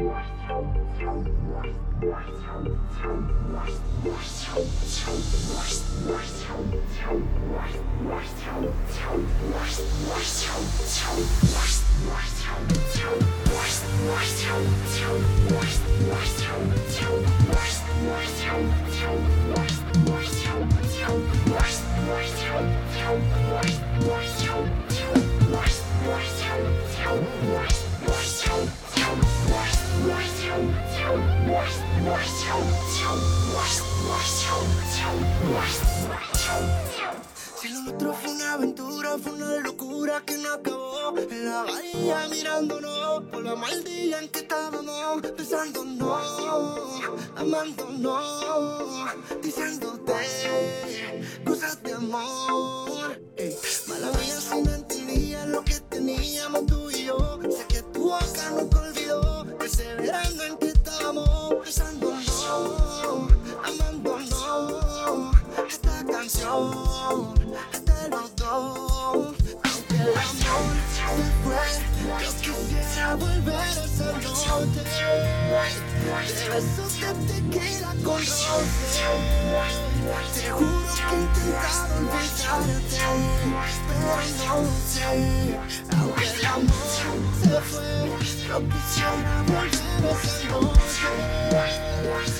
What? Si lo nuestro fue una aventura, fue una locura que no acabó. En la bahía mirándonos por la mal día en que estábamos besándonos, amándonos, diciéndote cosas de amor. Quisiera volver a noche. De besos de tequila con roce. Te juro que he intentado olvidarte, pero no sé. Aunque el amor se fue, yo quisiera volver a esa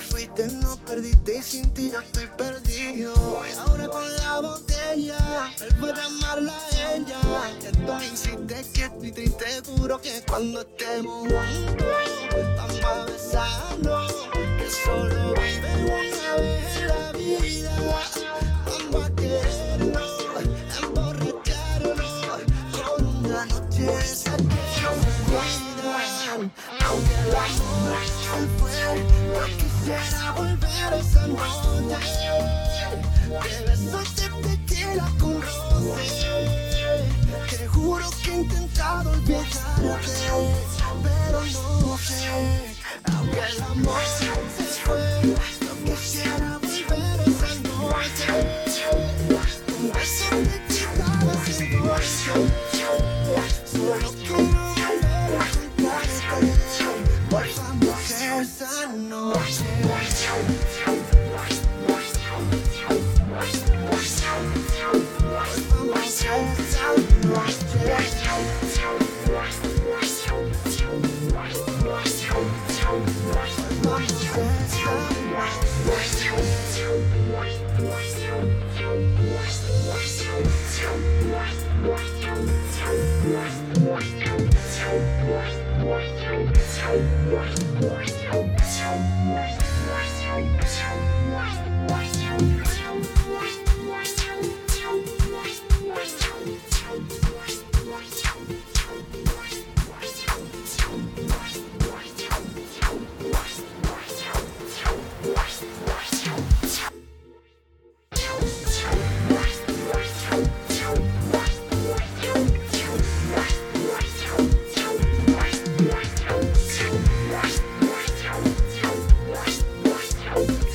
fuiste no perdiste y sin ti yo estoy perdido. Ahora con la botella vuelvo a llamarla a ella. Que tú me hiciste que estoy triste, juro que cuando estemos juntos vamos a besarnos. Que solo vive una vez la vida. Vamos a querernos, emborracharnos con una noche esa que olvidan. Aunque el amor se fue, yo quisiera volver a esa noche. De besos de tequila con roce. Te juro que he intentado olvidarte, pero no sé. Aunque el amor se fue, yo quisiera Bye.